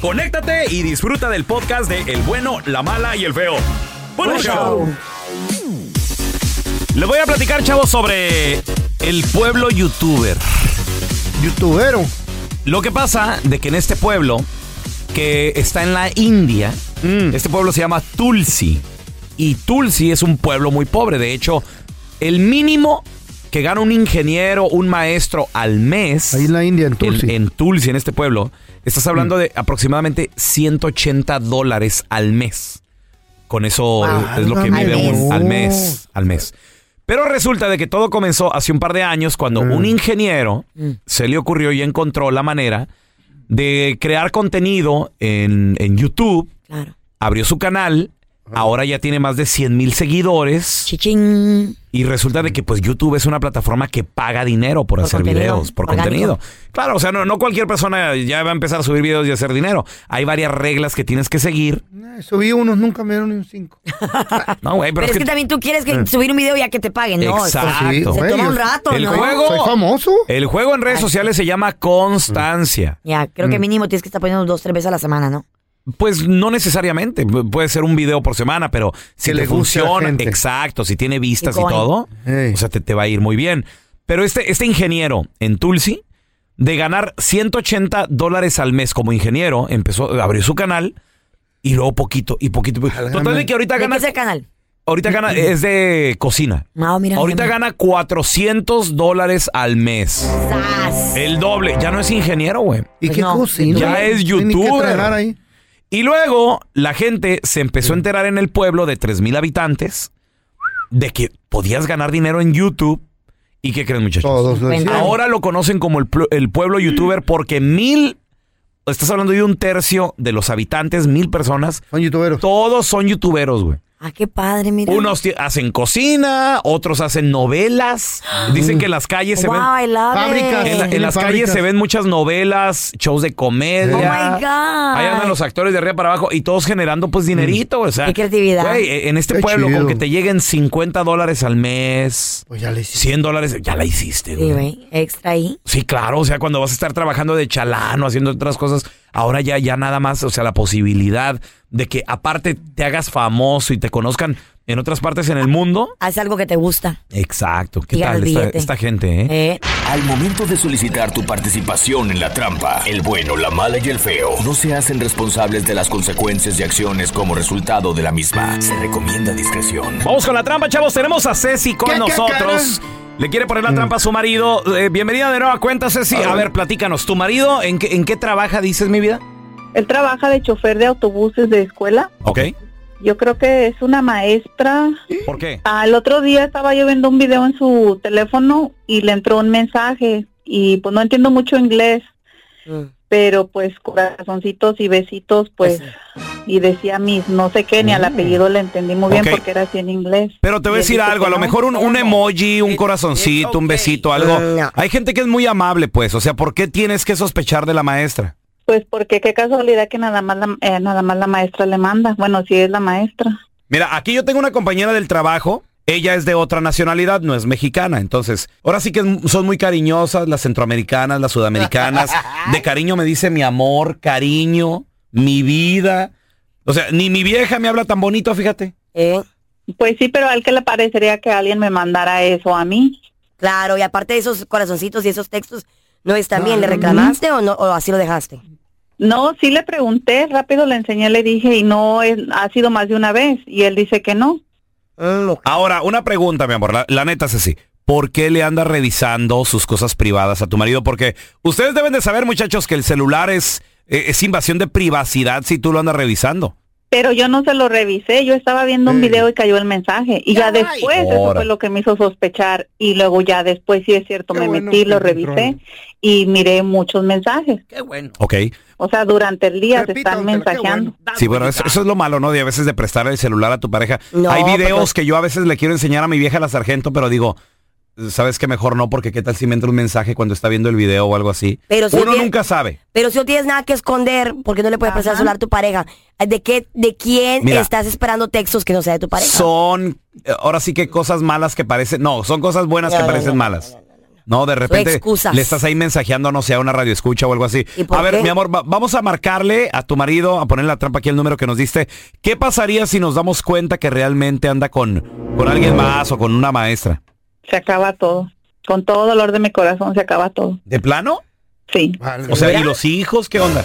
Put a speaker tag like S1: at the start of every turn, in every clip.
S1: conéctate y disfruta del podcast de El bueno, la mala y el feo. Buen
S2: Buen
S1: show.
S2: show.
S1: Les voy a platicar, chavos, sobre el pueblo youtuber.
S2: Youtubero.
S1: Lo que pasa de que en este pueblo, que está en la India, este pueblo se llama Tulsi. Y Tulsi es un pueblo muy pobre. De hecho, el mínimo que gana un ingeniero, un maestro al mes.
S2: Ahí en la India, en Tulsi.
S1: En, en Tulsi, en este pueblo, estás hablando de aproximadamente 180 dólares al mes. Con eso es lo que vive
S3: mes.
S1: un al mes. Al mes. Pero resulta de que todo comenzó hace un par de años cuando un ingeniero se le ocurrió y encontró la manera de crear contenido en, en YouTube.
S3: Claro.
S1: Abrió su canal. Ahora ya tiene más de 100 mil seguidores.
S3: Chichín.
S1: Y resulta de que pues YouTube es una plataforma que paga dinero por,
S3: Por
S1: hacer
S3: contenido
S1: videos, por
S3: orgánico.
S1: contenido. Claro, o sea, no, no cualquier persona ya va a empezar a subir videos y hacer dinero. Hay varias reglas que tienes que seguir.
S2: Eh, subí unos, nunca me dieron ni un 5.
S1: No, güey,
S3: Pero, es que, también tú quieres que subir un video ya que te paguen, ¿no?
S1: Exacto.
S3: Se
S2: güey,
S3: toma un rato,
S1: El
S3: ¿no?
S1: juego-
S2: Soy famoso.
S1: El juego en redes sociales se llama constancia.
S3: Ya, creo
S1: Mm.
S3: que mínimo tienes que estar poniendo dos, tres veces a la semana, ¿no?
S1: Pues no necesariamente, Pu- puede ser un video por semana, pero si
S2: Que le
S1: funciona, exacto, si tiene vistas y, todo, o sea, te, te va a ir muy bien. Pero este, este ingeniero en Tulsi, de ganar 180 dólares al mes como ingeniero, empezó, abrió su canal y luego poquito y poquito. Total de que ahorita
S3: ¿De qué
S1: gana,
S3: es el canal?
S1: ahorita gana, es de cocina.
S3: No, mira.
S1: Ahorita
S3: mira.
S1: gana 400 dólares al mes.
S3: ¡Sas!
S1: El doble. Ya no es ingeniero, güey.
S2: ¿Y
S3: Pues
S2: qué
S3: no.
S2: cocina?
S1: Ya es youtuber.
S2: ahí.
S1: Y luego la gente se empezó a enterar en el pueblo de 3.000 habitantes de que podías ganar dinero en YouTube. ¿Y qué creen, muchachos?
S2: Todos lo.
S1: Ahora lo conocen como el, el pueblo youtuber porque mil, estás hablando de un tercio de los habitantes, mil personas,
S2: Son youtuberos.
S1: todos son youtuberos, güey.
S3: Ah, qué padre, mira.
S1: Unos hacen cocina, otros hacen novelas. Dicen que en las calles se ven...
S3: wow, I love
S2: Fábricas.
S3: it.
S1: En, la- en las calles se ven muchas novelas, shows de comedia.
S3: Oh my God.
S1: Ahí andan los actores de arriba para abajo y todos generando pues dinerito. O sea,
S3: Qué creatividad.
S1: Güey, eh, en este
S2: Qué
S1: pueblo
S2: chido.
S1: con que te lleguen 50 dólares al mes,
S2: Pues ya le hiciste.
S1: 100 dólares, ya la hiciste,
S3: Sí,
S1: güey.
S3: güey. Extra ahí.
S1: Sí, claro, o sea, cuando vas a estar trabajando de chalano, haciendo otras cosas, ahora ya, ya nada más, o sea, la posibilidad de que aparte te hagas famoso y te conozcan en otras partes en el mundo.
S3: Haz algo que te gusta.
S1: Exacto, ¿qué
S3: Y
S1: tal esta, esta gente, eh?
S3: Eh,
S4: Al momento de solicitar tu participación en la trampa, el bueno, la mala y el feo no se hacen responsables de las consecuencias y acciones como resultado de la misma. Se recomienda discreción.
S1: Vamos con la trampa, chavos. Tenemos a Ceci con
S2: ¿Qué, qué,
S1: nosotros. Le quiere poner la trampa a su marido. Eh, bienvenida de nueva cuenta, Ceci. A ver, platícanos. ¿Tu marido en qué, en qué trabaja, dices, mi vida?
S5: Él trabaja de chofer de autobuses de escuela.
S1: Ok.
S5: Yo creo que es una maestra.
S1: ¿Por qué?
S5: Al otro día estaba yo viendo un video en su teléfono y le entró un mensaje y pues no entiendo mucho inglés, pero pues corazoncitos y besitos pues y decía mis no sé qué ni al apellido le entendí muy bien porque era así en inglés.
S1: Pero te voy a decir algo, a lo mejor un, un emoji, un corazoncito, un besito, algo.
S3: No.
S1: Hay gente que es muy amable, pues. O sea, ¿por qué tienes que sospechar de la maestra?
S5: Pues porque qué casualidad que nada más la, eh, nada más la maestra le manda. Bueno, si es la maestra.
S1: Mira, aquí yo tengo una compañera del trabajo. Ella es de otra nacionalidad, no es mexicana. Entonces, ahora sí que son muy cariñosas las centroamericanas, las sudamericanas. De cariño me dice mi amor, cariño, mi vida. O sea, ni mi vieja me habla tan bonito, fíjate.
S3: ¿Eh?
S5: Pues sí, pero a él que le parecería que alguien me mandara eso a mí.
S3: Claro, y aparte de esos corazoncitos y esos textos, ¿no están bien? ¿Le reclamaste o no o así lo dejaste?
S5: No, sí le pregunté, rápido le enseñé, le dije y no es- ha sido más de una vez y él dice que no.
S1: Ahora, una pregunta, mi amor. La, la neta es así. ¿Por qué le anda revisando sus cosas privadas a tu marido? Porque ustedes deben de saber, muchachos, que el celular es, eh, es invasión de privacidad si tú lo andas revisando.
S5: Pero yo no se lo revisé, yo estaba viendo un video y cayó el mensaje. Y ya, después eso fue lo que me hizo sospechar. Y luego ya después, sí es cierto,
S2: Qué
S5: me
S2: bueno
S5: metí, lo revisé y miré muchos mensajes.
S6: Qué bueno.
S1: ¿Ok?
S5: O sea, durante el día se
S2: Repita,
S5: están mensajeando.
S2: bueno.
S1: Sí, bueno, eso, eso es lo malo, ¿no? De a veces de prestar el celular a tu pareja.
S3: No,
S1: Hay videos que yo a veces le quiero enseñar a mi vieja la sargento, pero digo, sabes que mejor no, porque qué tal si me entra un mensaje cuando está viendo el video o algo así.
S3: Pero si
S1: Uno
S3: bien-
S1: nunca sabe.
S3: Pero si no tienes nada que esconder, porque no le puedes prestar el celular a tu pareja? ¿De qué, de quién
S1: Mira.
S3: estás esperando textos que no sea de tu pareja?
S1: Son, eh, ahora sí que cosas malas que parecen, no, son cosas buenas
S3: No,
S1: que
S3: no,
S1: parecen
S3: no,
S1: malas. No, de repente le estás ahí mensajeando, no sé, a una radio escucha o algo así.
S3: ¿Y por
S1: A ver,
S3: qué?
S1: mi amor, va- vamos a marcarle a tu marido, a poner la trampa aquí el número que nos diste. ¿Qué pasaría si nos damos cuenta que realmente anda con, con alguien más o con una maestra?
S5: Se acaba todo. Con todo dolor de mi corazón se acaba todo.
S1: ¿De plano?
S5: Sí.
S2: Vale.
S1: O sea, ¿y los hijos qué onda?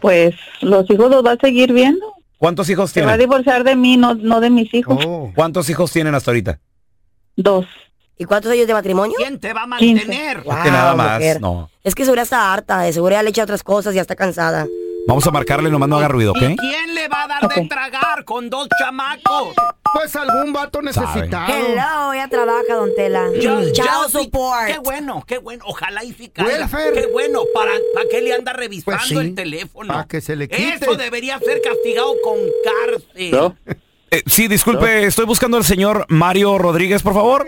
S5: Pues los hijos los va a seguir viendo.
S1: ¿Cuántos hijos
S5: Se va a
S1: tienen?
S5: divorciar de mí, no, no de mis hijos.
S2: Oh.
S1: ¿Cuántos hijos tienen hasta ahorita?
S5: Dos.
S3: ¿Y cuántos años de matrimonio?
S6: ¿Quién te va a mantener?
S3: Wow,
S1: que nada más,
S3: mujer.
S1: no.
S3: Es que seguro está harta, de seguro ya le echa otras cosas y ya está cansada.
S1: Vamos a marcarle, nomás no haga ruido, ¿ok?
S6: ¿Y quién le va a dar de tragar con dos chamacos?
S2: Pues algún vato necesitado.
S3: Hello, ella trabaja, don Tela.
S6: Ya- ya sí,
S3: support.
S6: Qué bueno, qué bueno. Ojalá y.
S2: Welfare.
S6: Qué bueno. ¿Para, ¿Para qué le anda revisando
S2: Pues sí,
S6: el teléfono?
S2: pa' que se le quite.
S6: Eso debería ser castigado con cárcel.
S7: ¿No?
S1: Eh, sí, disculpe, estoy buscando al señor Mario Rodríguez, por favor.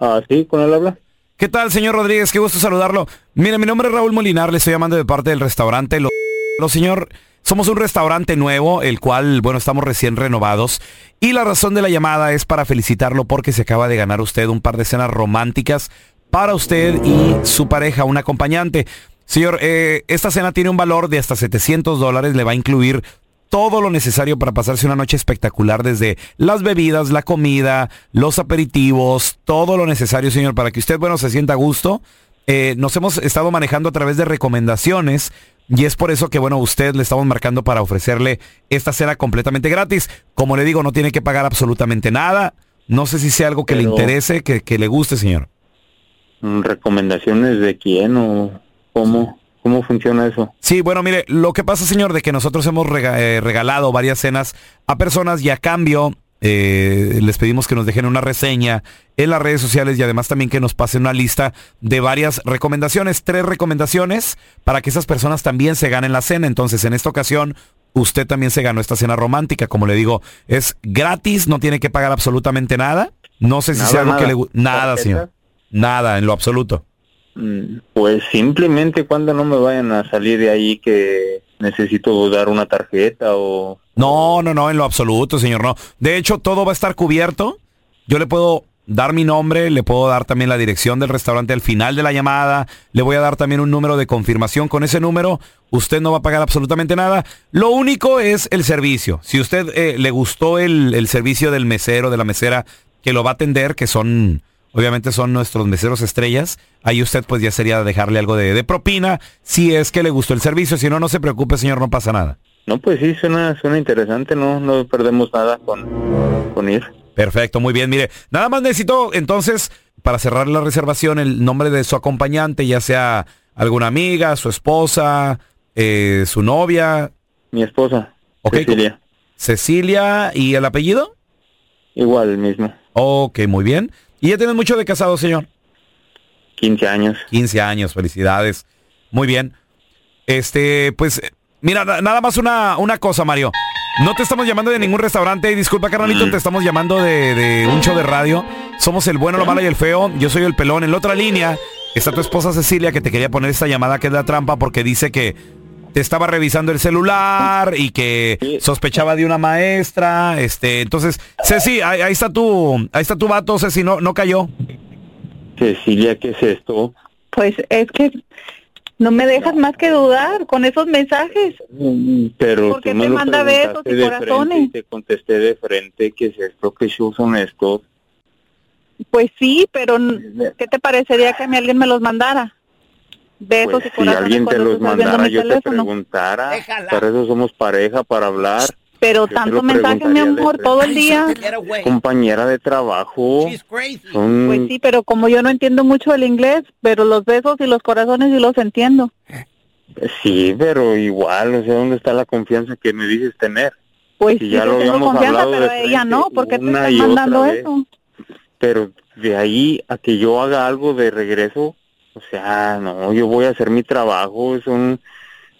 S7: Ah, sí, con él habla.
S1: ¿Qué tal, señor Rodríguez? Qué gusto saludarlo. Mire, mi nombre es Raúl Molinar, le estoy llamando de parte del restaurante Lo, Lo, señor, somos un restaurante nuevo, el cual, bueno, estamos recién renovados. Y la razón de la llamada es para felicitarlo porque se acaba de ganar usted un par de cenas románticas para usted y su pareja, un acompañante. Señor, eh, esta cena tiene un valor de hasta 700 dólares, le va a incluir todo lo necesario para pasarse una noche espectacular, desde las bebidas, la comida, los aperitivos, todo lo necesario, señor, para que usted, bueno, se sienta a gusto. Eh, nos hemos estado manejando a través de recomendaciones y es por eso que, bueno, a usted le estamos marcando para ofrecerle esta cena completamente gratis. Como le digo, no tiene que pagar absolutamente nada. No sé si sea algo que le interese, que, que le guste, señor.
S7: Mm, ¿Recomendaciones de quién o cómo, cómo funciona eso?
S1: Sí, bueno, mire, lo que pasa, señor, de que nosotros hemos eh, regalado varias cenas a personas y a cambio eh, les pedimos que nos dejen una reseña en las redes sociales y además también que nos pasen una lista de varias recomendaciones, tres recomendaciones para que esas personas también se ganen la cena. Entonces, en esta ocasión, usted también se ganó esta cena romántica. Como le digo, es gratis, no tiene que pagar absolutamente nada. No sé si
S7: Nada,
S1: sea algo que le guste. Nada, señor. Nada, en lo absoluto.
S7: Mm, Pues simplemente cuando no me vayan a salir de ahí que necesito dar una tarjeta o...
S1: No, no, no, en lo absoluto, señor, no. De hecho, todo va a estar cubierto. Yo le puedo dar mi nombre, le puedo dar también la dirección del restaurante al final de la llamada, le voy a dar también un número de confirmación. Con ese número, usted no va a pagar absolutamente nada. Lo único es el servicio. Si usted eh, le gustó el, el servicio del mesero, de la mesera, que lo va a atender, que son, obviamente son nuestros meseros estrellas, ahí usted pues ya sería dejarle algo de, de propina, si es que le gustó el servicio. Si no, no se preocupe, señor, no pasa nada.
S7: No, pues sí, suena, suena interesante, no, no perdemos nada con, con ir.
S1: Perfecto, muy bien. Mire, nada más necesito entonces, para cerrar la reservación, el nombre de su acompañante, ya sea alguna amiga, su esposa, eh, su novia.
S7: Mi esposa,
S1: Ok,
S7: Cecilia,
S1: Cecilia y el apellido.
S7: igual el mismo,
S1: Ok, muy bien. ¿Y ya tiene mucho de casado, señor?
S7: 15 años.
S1: 15 años, felicidades. Muy bien. Este, pues, mira, na- nada más una, una cosa, Mario. No te estamos llamando de ningún restaurante. Disculpa, carnalito, te estamos llamando de, de un show de radio. Somos el bueno, lo malo y el feo. Yo soy el pelón. En la otra línea está tu esposa Cecilia que te quería poner esta llamada que es la trampa porque dice que te estaba revisando el celular y que sospechaba de una maestra, este, entonces, Ceci, ahí, ahí está tu, ahí está tu vato, Ceci, no, no cayó.
S7: Cecilia, ¿qué es esto?
S5: Pues es que no me dejas más que dudar con esos mensajes.
S7: Mm, Pero
S5: ¿Por qué
S7: tú me
S5: te
S7: lo
S5: manda besos y
S7: de
S5: corazones?
S7: y te contesté de frente que es esto, que shows son estos.
S5: Pues sí, pero ¿qué te parecería que a mí alguien me los mandara? Besos
S7: Pues
S5: y
S7: si
S5: corazones
S7: alguien te los mandara, yo te
S5: teléfono.
S7: preguntara. Para eso somos pareja, para hablar.
S5: Pero
S7: Yo
S5: tanto mensaje, mi amor, todo el día.
S7: Compañera de trabajo. Son-
S5: Pues sí, pero como yo no entiendo mucho el inglés, pero los besos y los corazones sí los entiendo.
S7: Sí, pero igual, o sea, ¿dónde está la confianza que me dices tener?
S5: Pues
S7: Si
S5: sí,
S7: ya
S5: yo
S7: lo
S5: tengo
S7: habíamos
S5: confianza,
S7: hablado
S5: pero
S7: de
S5: ella no. ¿Por qué te estás mandando
S7: vez.
S5: eso?
S7: Pero de ahí a que yo haga algo de regreso, o sea, no, yo voy a hacer mi trabajo, son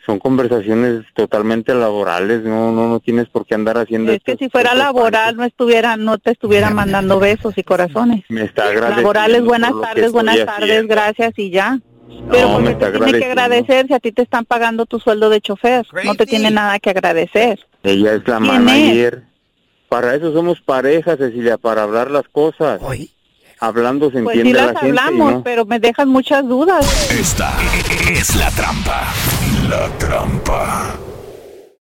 S7: son conversaciones totalmente laborales, no no no tienes por qué andar haciendo
S5: Es que si fuera laboral no estuviera, no te estuviera mandando besos y corazones.
S7: Me está agradeciendo
S5: Laboral es buenas tardes, buenas tardes,
S7: haciendo.
S5: gracias y ya. Pero
S7: No,
S5: ¿por
S7: me
S5: qué
S7: está
S5: te tiene que agradecer si a ti te están pagando tu sueldo de chofer? No te tiene nada que agradecer.
S7: Ella es la
S5: ¿Quién
S7: manager. Para eso somos pareja, Cecilia, para hablar las cosas. Hablando se
S5: Pues sí
S7: entiende
S5: las
S7: la gente. y
S5: hablamos,
S7: no.
S5: pero me dejas muchas dudas.
S4: Esta es la trampa. La trampa.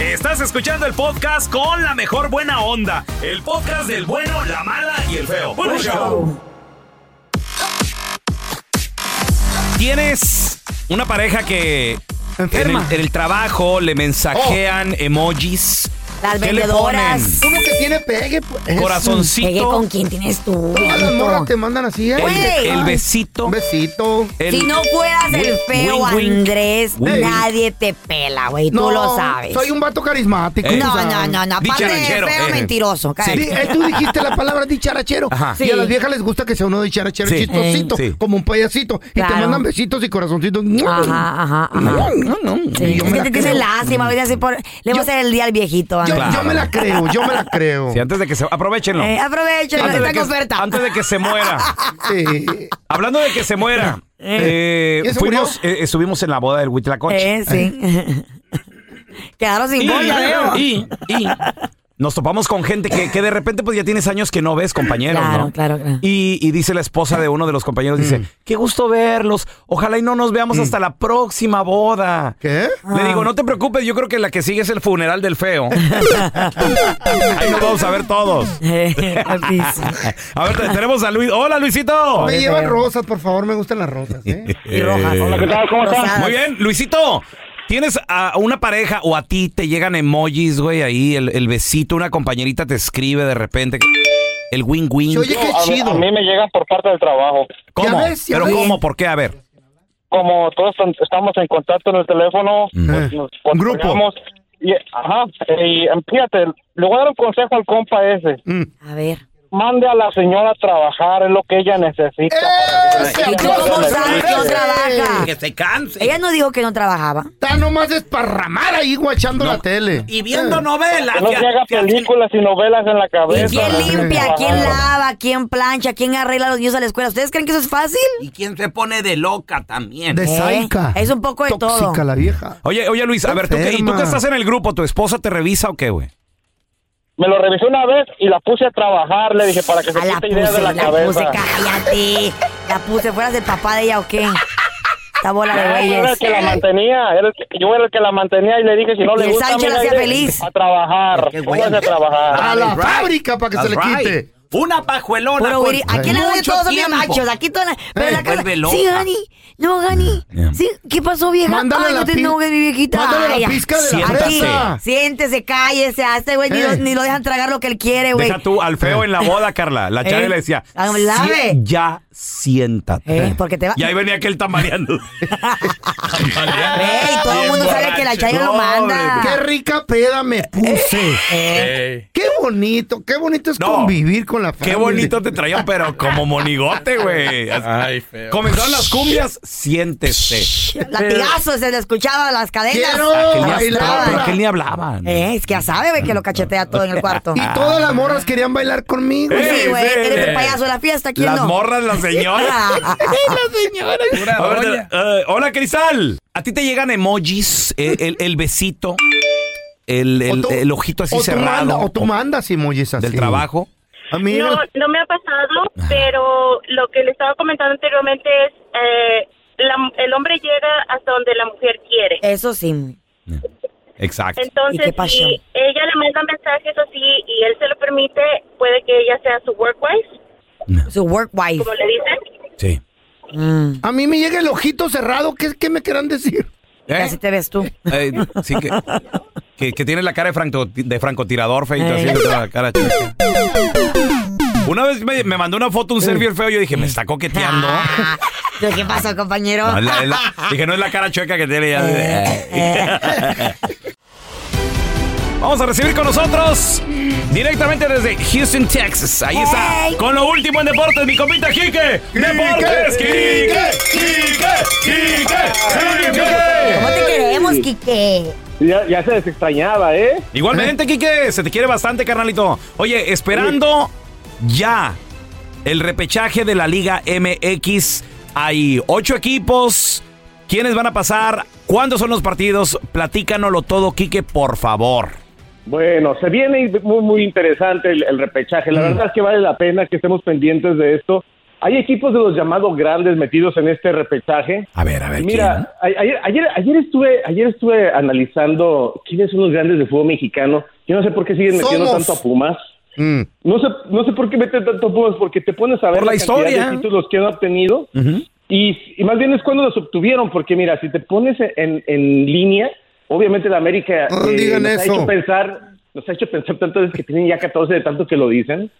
S1: Estás escuchando el podcast con la mejor buena onda. El podcast del bueno, la mala y el feo. Bueno, show. Tienes una pareja que en el, en el trabajo le mensajean emojis.
S3: Las
S1: ¿Qué le
S3: vendedoras.
S1: ponen?
S2: Que tiene pegue. pues.
S1: Corazoncito.
S3: Pegue con quién tienes tú.
S2: Todas las morras te mandan así, ¿eh?
S3: Güey.
S1: El besito.
S2: Un besito.
S1: el-
S3: Si no fueras el feo
S1: wink, wink.
S3: Andrés, nadie te pela, güey. Tú lo sabes.
S2: Soy un vato carismático.
S1: Eh.
S3: No, no, no, no. Aparte de feo,
S1: eh.
S3: mentiroso. Cállate.
S2: eh, tú dijiste la palabra dicharachero.
S1: Ajá.
S2: Y a
S3: Sí.
S2: las viejas les gusta que sea uno dicharachero
S1: Sí.
S2: chistosito,
S1: Sí.
S2: como un payasito. Y te mandan besitos y corazoncitos.
S3: Ajá, ajá, ajá.
S2: No, no.
S3: Sí,
S2: Y yo
S3: es que te tiene lástima. voy a decir por- Le voy a hacer el día al viejito.
S2: Yo me la creo, yo me la creo.
S1: Sí, antes de que se... Aprovechenlo.
S3: Eh, aprovechen,
S1: antes, de que,
S3: oferta.
S1: antes de que se muera.
S2: Sí.
S1: Hablando de que se muera. eh,
S2: ¿Ya se
S1: fuimos, eh, estuvimos en la boda del Huitlacoche.
S3: Eh, sí. Quedaron sin ya veo.
S1: y, y nos topamos con gente que, que de repente pues ya tienes años que no ves, compañeros,
S3: Claro,
S1: ¿no?
S3: claro, claro.
S1: Y, y dice la esposa de uno de los compañeros, dice,
S2: Mm.
S1: qué gusto verlos, ojalá y no nos veamos hasta la próxima boda.
S2: ¿Qué?
S1: Le digo, no te preocupes, yo creo que la que sigue es el funeral del feo. Ahí nos vamos a ver todos.
S3: Sí.
S1: A ver, te- tenemos a Luis. Hola, Luisito.
S2: Me llevan rosas, por favor, me gustan las rosas, ¿eh?
S3: Y rojas.
S1: Hola, ¿qué
S3: tal? ¿Cómo estás?
S1: Muy bien, Luisito. ¿Tienes a una pareja o a ti te llegan emojis, güey, ahí, el, el besito, una compañerita te escribe de repente, el wing wing?
S2: Se oye qué
S8: a, mí-
S2: chido.
S8: a mí me llegan por parte del trabajo.
S1: ¿Cómo?
S2: Ya ves, ya
S1: ¿Pero
S2: ves.
S1: cómo? ¿Por qué? A ver.
S8: Como todos estamos en contacto en el teléfono, pues nos
S2: Un grupo.
S8: Y, ajá, y em, fíjate, le voy a dar un consejo al compa ese.
S3: A ver.
S8: Mande a la señora a trabajar, es lo que ella necesita.
S3: ¿Y cómo sabe que no trabaja?
S6: Que se canse.
S3: Ella no dijo que no trabajaba.
S2: Está nomás desparramada ahí guachando la tele.
S6: Y viendo novelas.
S8: Que no se haga películas y novelas en la
S3: ¿Y
S8: cabeza.
S3: quién limpia? ¿Quién lava? ¿Quién plancha? ¿Quién arregla a los niños a la escuela? ¿Ustedes creen que eso es fácil?
S6: ¿Y quién se pone de loca también?
S2: De
S3: Eh,
S2: saica.
S3: Es un poco de todo.
S2: Tóxica la vieja.
S1: Oye, oye Luis, a ver, ¿tú qué, ¿y tú que estás en el grupo? ¿Tu esposa te revisa o qué, güey?
S8: Me lo revisé una vez y la puse a trabajar, le dije, para que se
S3: Ah, la
S8: quite
S3: puse,
S8: de la,
S3: la
S8: cabeza.
S3: puse, cállate. La puse, ¿fueras el papá de ella o qué? Esta bola de
S8: No, yo era el
S3: güeyes.
S8: que la mantenía, era el que- yo era el que la mantenía y le dije, si no le gusta,
S3: Sánchez la
S8: mira,
S3: feliz.
S8: a trabajar, póngase a trabajar.
S2: A la fábrica para que se le quite.
S6: Una pajuelona.
S3: Puro
S6: con
S3: Aquí en la radio todos son bien machos. Aquí toda la... Pero la casa... Sí, Gani. No, Gani. Sí, ¿qué pasó, vieja?
S2: Mándale
S3: Ay,
S2: la
S3: no te enojes, mi viejita.
S2: mándale la
S3: Ay,
S2: pizca de la
S3: Aquí,
S2: fresa.
S3: siéntese, cállese. A este güey ni, lo, ni lo dejan tragar lo que él quiere, güey.
S1: Deja tú al feo en la boda, Carla. La chava
S3: Eh,
S1: le decía,
S3: háblame.
S1: "Sie- ya siéntate.
S3: Eh, porque te va...
S1: Y ahí venía aquel tambaleando.
S3: Ey, todo el mundo sabe que la Chayo lo manda.
S2: Qué rica peda me puse.
S3: Eh.
S2: Qué bonito, qué bonito es
S1: No.
S2: convivir con la familia.
S1: Qué bonito te traían, pero como monigote, güey.
S9: Ay, feo.
S1: Comenzaron las cumbias, siéntese.
S3: Latigazos, se le escuchaba las cadenas.
S2: Quiero
S1: Aquel ni
S2: bailar.
S1: hablaba, pero aquel ni hablaba. ¿no?
S3: Eh, es que ya sabe, güey, que lo cachetea todo en el cuarto.
S2: Y todas las morras querían bailar conmigo.
S3: Sí,
S1: Eh,
S3: güey,
S1: sí.
S3: eres el payaso de la fiesta, ¿quién
S1: Las
S3: no?
S1: morras, las señoras. A ver,
S9: doña.
S1: eh, hola, Cristal. ¿A ti te llegan emojis? eh, el, el besito, el, el-
S2: O tú-
S1: el ojito así
S2: o
S1: cerrado.
S2: manda- o tú mandas emojis así.
S1: Del trabajo.
S2: Amiga.
S10: No, no me ha pasado, pero lo que le estaba comentando anteriormente es, eh, la- el hombre llega hasta donde la mujer quiere.
S3: Eso sí.
S1: Exacto.
S10: Entonces, si ella le manda mensajes así y él se lo permite, puede que ella sea su work wife,
S3: Su work wife.
S10: como le dicen.
S1: Sí.
S2: A mí me llega el ojito cerrado. ¿Qué, qué me quieran decir?
S1: ¿Eh?
S3: Así te ves tú.
S1: Eh, sí, que, que, que tiene la cara de, franco, de francotirador, feito,
S3: Eh.
S1: así, la cara chica. Una vez me, me mandó una foto un el feo y yo dije, me está coqueteando.
S3: Ah, ¿Qué pasó, compañero?
S1: No, es la- es la- dije, no es la cara chueca que tiene ya. Vamos a recibir con nosotros directamente desde Houston, Texas. Ahí está. Con lo último en deportes, mi compita Quique. Deportes, Quique, Quique, Quique,
S3: ¿Cómo te
S1: Quique.
S3: queremos, Quique?
S8: Ya, ya se les extrañaba, ¿eh?
S1: Igualmente, Quique, se te quiere bastante, carnalito. Oye, esperando ya el repechaje de la Liga MX. Hay ocho equipos. ¿Quiénes van a pasar? ¿Cuándo son los partidos? Platícanoslo todo, Quique, por favor.
S8: Bueno, se viene muy, muy interesante el, el repechaje. La verdad es que vale la pena que estemos pendientes de esto. Hay equipos de los llamados grandes metidos en este repechaje.
S1: A ver, a ver,
S8: Mira, ayer, ayer, ayer estuve, ayer estuve analizando quiénes son los grandes de fútbol mexicano. Yo no sé por qué siguen metiendo
S2: Somos.
S8: tanto a Pumas.
S2: Mm.
S8: No sé, no sé por qué meten tanto Pumas, porque te pones a ver
S1: Por la
S8: cantidad
S1: historia.
S8: de títulos que han obtenido y, y más bien es cuando los obtuvieron, porque mira, si te pones en, en línea, obviamente la América
S2: No
S8: eh, nos
S2: eso.
S8: ha hecho pensar, nos ha hecho pensar tantas veces que tienen ya 14 de tanto que lo dicen.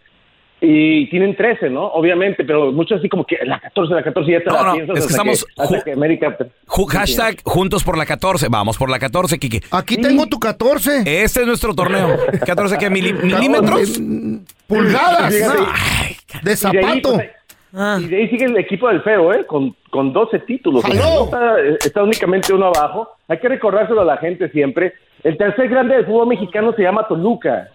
S8: Y tienen 13, ¿no? Obviamente, pero muchos así como que la 14, la 14 ya te
S1: No,
S8: la
S1: no,
S8: piensas
S1: es que
S8: hasta
S1: estamos
S8: hasta
S1: ju-
S8: que América
S1: Ju- hashtag juntos por la 14. Vamos por la 14, Quique.
S2: Aquí tengo tu 14.
S1: Este es nuestro torneo. ¿14 qué? mili- ¿Milímetros?
S2: Pulgadas.
S8: Fíjate.
S2: Ay, de zapato.
S8: pues, Y de ahí sigue el equipo del feo, ¿eh? Con, con 12 títulos. No está, está únicamente uno abajo. Hay que recordárselo a la gente siempre. El tercer grande del fútbol mexicano se llama Toluca.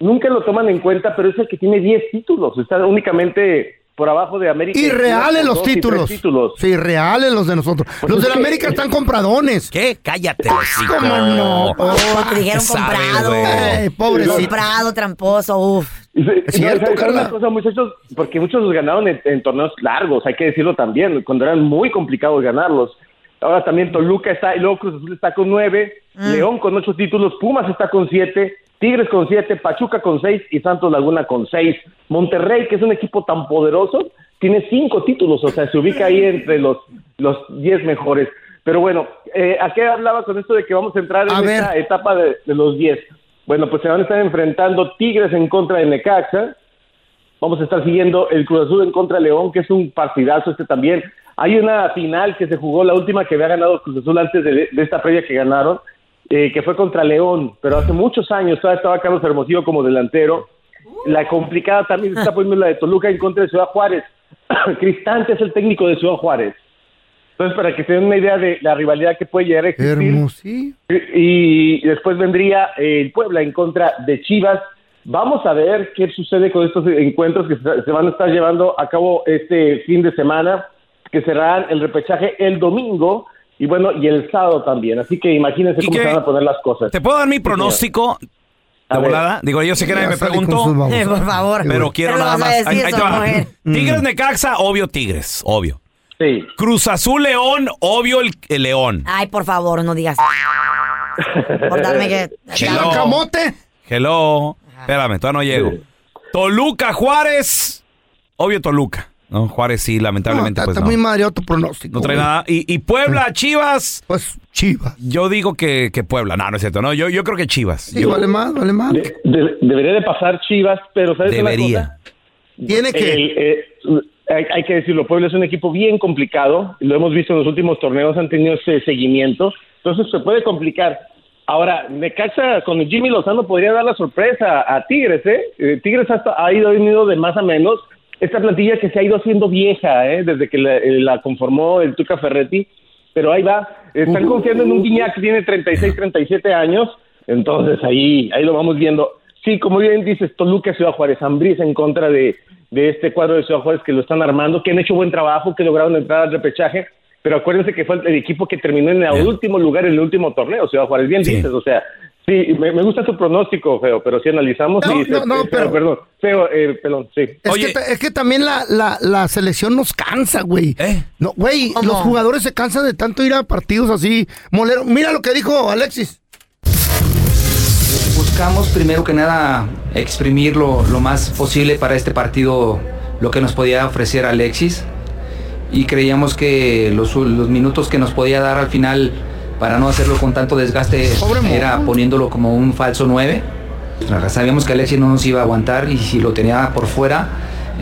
S8: Nunca lo toman en cuenta, pero es el que tiene 10 títulos. Está únicamente por abajo de América.
S2: Irreales los títulos.
S8: títulos.
S2: Sí, reales los de nosotros.
S8: Pues
S2: los de la
S8: que-
S2: América están compradones.
S1: ¿Qué? Cállate.
S2: ¿Cómo no?
S3: Oh, te dijeron comprado.
S2: Ay, pobrecito.
S3: Comprado, tramposo, uf.
S8: Y se-
S2: Es cierto,
S8: ¿sabes
S2: Carla.
S8: una cosa, muchachos? Porque muchos los ganaron en, en torneos largos, hay que decirlo también, cuando eran muy complicados ganarlos. Ahora también Toluca está, y luego Cruz Azul está con nueve, León con ocho títulos, Pumas está con siete, Tigres con siete, Pachuca con seis y Santos Laguna con seis. Monterrey, que es un equipo tan poderoso, tiene cinco títulos, o sea, se ubica ahí entre los, los diez mejores. Pero bueno, eh, ¿a qué hablaba con esto de que vamos a entrar en
S2: A ver.
S8: esta etapa de, de los diez? Bueno, pues se van a estar enfrentando Tigres en contra de Necaxa, Vamos a estar siguiendo el Cruz Azul en contra de León, que es un partidazo este también. Hay una final que se jugó, la última que había ganado Cruz Azul antes de, de esta previa que ganaron, eh, que fue contra León, pero hace muchos años todavía estaba Carlos Hermosillo como delantero. la complicada también se está poniendo la de Toluca en contra de Ciudad Juárez. Cristante es el técnico de Ciudad Juárez. Entonces, para que se den una idea de la rivalidad que puede llegar a existir.
S2: Hermosí.
S8: Y después vendría eh, el Puebla en contra de Chivas. Vamos a ver qué sucede con estos encuentros que se se van a estar llevando a cabo este fin de semana, que cerrarán el repechaje el domingo y bueno, y el sábado también. Así que imagínense cómo se van a poner las cosas.
S1: ¿Te puedo dar mi pronóstico de volada? Digo, yo sé que nadie me preguntó.
S3: Eh, por favor.
S1: Pero quiero
S3: Pero
S1: nada más.
S3: decir
S1: Ahí- ahí te
S3: eso,
S1: va.
S3: mujer.
S1: Tigres Necaxa, obvio Tigres, obvio.
S8: Sí.
S1: Cruz Azul León, obvio el, el León.
S3: Ay, por favor, no digas. Por darme que.
S1: Hello.
S2: ¿Camote?
S1: Hello. Espérame, todavía no llego. Toluca Juárez, obvio Toluca. No, Juárez sí,
S2: No,
S1: lamentablemente
S2: está,
S1: pues
S2: está
S1: no.
S2: muy mareado tu pronóstico.
S1: No trae
S2: güey.
S1: nada. Y, y Puebla, Chivas.
S2: Pues Chivas.
S1: Yo digo que, que Puebla. No, no es cierto. No, yo, yo creo que Chivas.
S2: Sí,
S1: Yo-
S2: vale más, vale más.
S8: De- de- debería de pasar Chivas, pero ¿sabes
S1: Debería.
S8: cosa?
S2: Tiene que.
S8: El, eh, hay, hay que decirlo, Puebla es un equipo bien complicado, lo hemos visto en los últimos torneos, han tenido ese seguimiento, entonces se puede complicar. Ahora, Necaxa con Jimmy Lozano podría dar la sorpresa a Tigres, ¿eh? Eh, Tigres hasta, ha ido venido de más a menos. Esta plantilla que se ha ido haciendo vieja, ¿eh? Desde que la, eh, la conformó el Tuca Ferretti, pero ahí va. Están confiando en un Guiñac que tiene 36, 37 años, entonces ahí, ahí lo vamos viendo. Sí, como bien dices, Toluca, Ciudad Juárez, Ambriz en contra de, de este cuadro de Ciudad Juárez que lo están armando, que han hecho buen trabajo, que lograron entrar al repechaje, pero acuérdense que fue el, el equipo que terminó en el último lugar en el último torneo, Ciudad Juárez. Bien dices, o sea, sí, me, me gusta tu pronóstico, Feo, pero si analizamos...
S2: No,
S8: sí,
S2: no, no, pero-
S8: Perdón, Feo, eh, pelón, sí.
S2: Es, que, ta- es que también la, la, la selección nos cansa, güey.
S1: ¿Eh?
S2: No, güey,
S3: ¿Cómo?
S2: los jugadores se cansan de tanto ir a partidos así. Molero. Mira lo que dijo Alexis.
S11: Buscamos primero que nada exprimir lo, lo más posible para este partido lo que nos podía ofrecer Alexis y creíamos que los, los minutos que nos podía dar al final para no hacerlo con tanto desgaste era poniéndolo como un falso 9. Sabíamos que Alexis no nos iba a aguantar y si lo tenía por fuera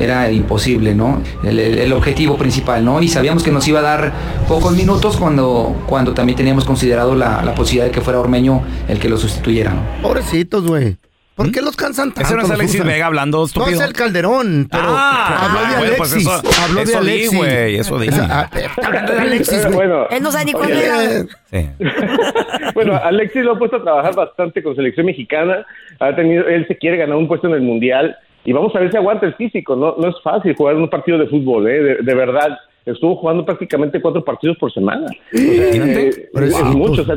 S11: era imposible, ¿no? El, el- el objetivo principal, ¿no? Y sabíamos que nos iba a dar pocos minutos cuando, cuando también teníamos considerado la, la posibilidad de que fuera Ormeño el que lo sustituyera, ¿no?
S2: Pobrecitos, güey. ¿Por qué los cansan tanto?
S1: ¿Mm? Ese no es Alexis? Vega hablando
S2: No es el Calderón, pero
S1: Ah,
S2: habló de
S1: bueno, pues
S2: Alexis.
S1: eso-
S2: habló de
S1: eso
S2: Alexis.
S1: güey, eso di.
S2: Ah, está hablando de Alexis, güey.
S8: Bueno,
S3: Él no sabe ni cuándo era.
S1: Sí.
S8: bueno, Alexis lo ha puesto a trabajar bastante con selección mexicana. Ha tenido, él se quiere ganar un puesto en el mundial y vamos a ver si aguanta el físico. No, no es fácil jugar un partido de fútbol, ¿eh? de, de verdad. Estuvo jugando prácticamente cuatro partidos por semana. O sea, eh, es mucho. O sea,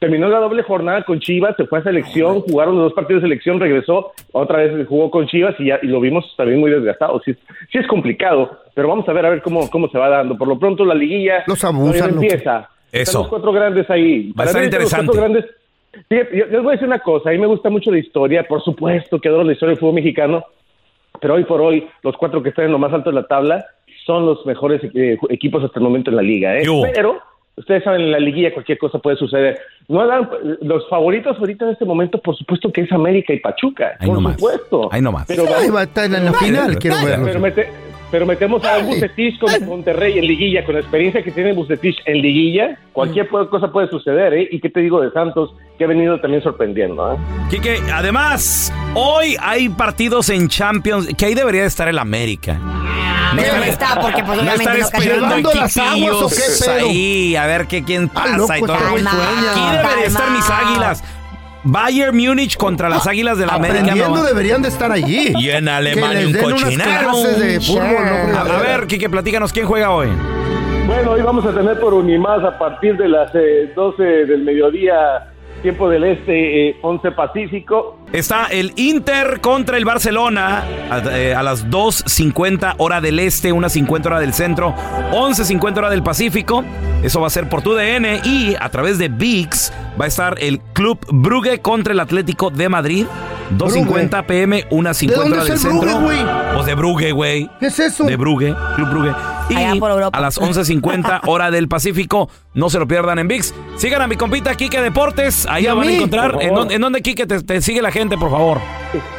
S8: terminó la doble jornada con Chivas, se fue a selección, jugaron los dos partidos de selección, regresó, otra vez jugó con Chivas y ya y lo vimos también muy desgastado. Sí, sí es complicado, pero vamos a ver a ver cómo, cómo se va dando. Por lo pronto la liguilla
S2: Los abusan,
S8: empieza.
S1: Eso.
S8: Están los cuatro grandes ahí.
S1: Va a estar
S8: mí, los
S1: interesante.
S8: cuatro grandes- Fíjate, yo les voy a decir una cosa, a mí me gusta mucho la historia, por supuesto que adoro la historia del fútbol mexicano, pero hoy por hoy los cuatro que están en lo más alto de la tabla son los mejores eh, equipos hasta el momento en la liga. ¿eh? Pero ustedes saben, en la liguilla cualquier cosa puede suceder. No hagan- los favoritos ahorita en este momento, por supuesto que es América y Pachuca,
S1: Ahí
S8: por supuesto.
S1: Ahí nomás.
S8: Pero
S2: Ahí
S8: vamos-
S2: va a estar en la final, quiero verlo.
S8: pero, mete- pero metemos a Bucetich con Monterrey en liguilla, con la experiencia que tiene Bucetich en liguilla, cualquier cosa puede suceder, ¿eh? Y qué te digo de Santos, que ha venido también sorprendiendo, ¿eh?
S1: Quique, además, hoy hay partidos en Champions, que ahí debería de estar el América.
S3: Pero no está, porque pues obviamente no cayó.
S1: esperando
S2: ¿Llevando las aguas o qué
S1: equipillos
S2: pedo?
S1: ahí, a ver qué quién
S2: Ah,
S1: pasa
S2: loco,
S1: y todo.
S3: Calma.
S1: Aquí deberían estar mis águilas. Bayern Múnich contra las águilas de la América.
S2: Aprendiendo
S1: no.
S2: deberían de estar allí.
S1: Y en Alemania un cochinero.
S2: de fútbol, no,
S1: A, a ver, Quique, platícanos quién juega hoy.
S8: Bueno, hoy vamos a tener por Unimás a partir de las eh, 12 del mediodía, tiempo del este, eh, 11 Pacífico.
S1: Está el Inter contra el Barcelona a, eh, a las 2.50 hora del este, 1.50 hora del centro, 11.50 hora del Pacífico. Eso va a ser por tu DN y a través de VIX va a estar el Club Brugge contra el Atlético de Madrid. 2.50 pm, 1.50
S2: ¿De dónde
S1: hora
S2: es
S1: del
S2: el Brugge,
S1: centro.
S2: güey?
S1: Pues de Brugge, güey.
S2: ¿Qué es eso?
S1: De Brugge, Club Brugge. Y
S3: Allá por Europa.
S1: a las 11.50 hora del Pacífico. No se lo pierdan en VIX. Sigan a mi compita Kike Deportes. Ahí
S2: ¿Y a
S1: lo van a encontrar. ¿En dónde, en dónde, Kike, te, te sigue la gente, por favor?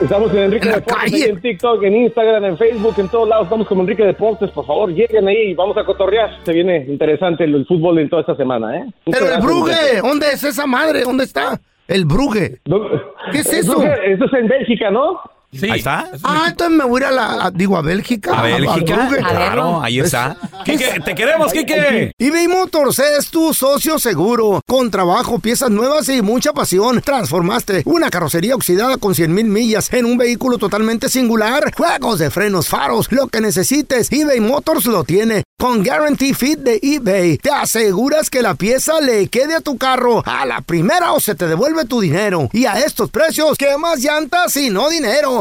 S8: Estamos en Enrique
S2: En
S8: Deportes,
S2: calle.
S8: en TikTok, en Instagram, en Facebook, en todos lados estamos como Enrique Deportes. Por favor, lleguen ahí y vamos a cotorrear. Se viene interesante el, el fútbol en toda esta semana, ¿eh? Muchas
S2: Pero el
S8: muchachos.
S2: ¿dónde es esa madre? ¿Dónde está? El Brugge.
S8: No,
S2: ¿Qué es eso?
S8: Eso es en Bélgica, ¿no?
S1: Ahí está.
S2: Ah, entonces me voy a ir a la, a- digo, a Bélgica.
S1: A Bélgica,
S2: Brugge.
S1: claro, ahí está. Quique, te queremos, Quique.
S2: eBay Motors es tu socio seguro. Con trabajo, piezas nuevas y mucha pasión. Transformaste una carrocería oxidada con 100 mil millas en un vehículo totalmente singular. Juegos de frenos, faros, lo que necesites, eBay Motors lo tiene. Con Guarantee Fit de eBay, te aseguras que la pieza le quede a tu carro a la primera o se te devuelve tu dinero. Y a estos precios, ¿qué más llantas y no dinero?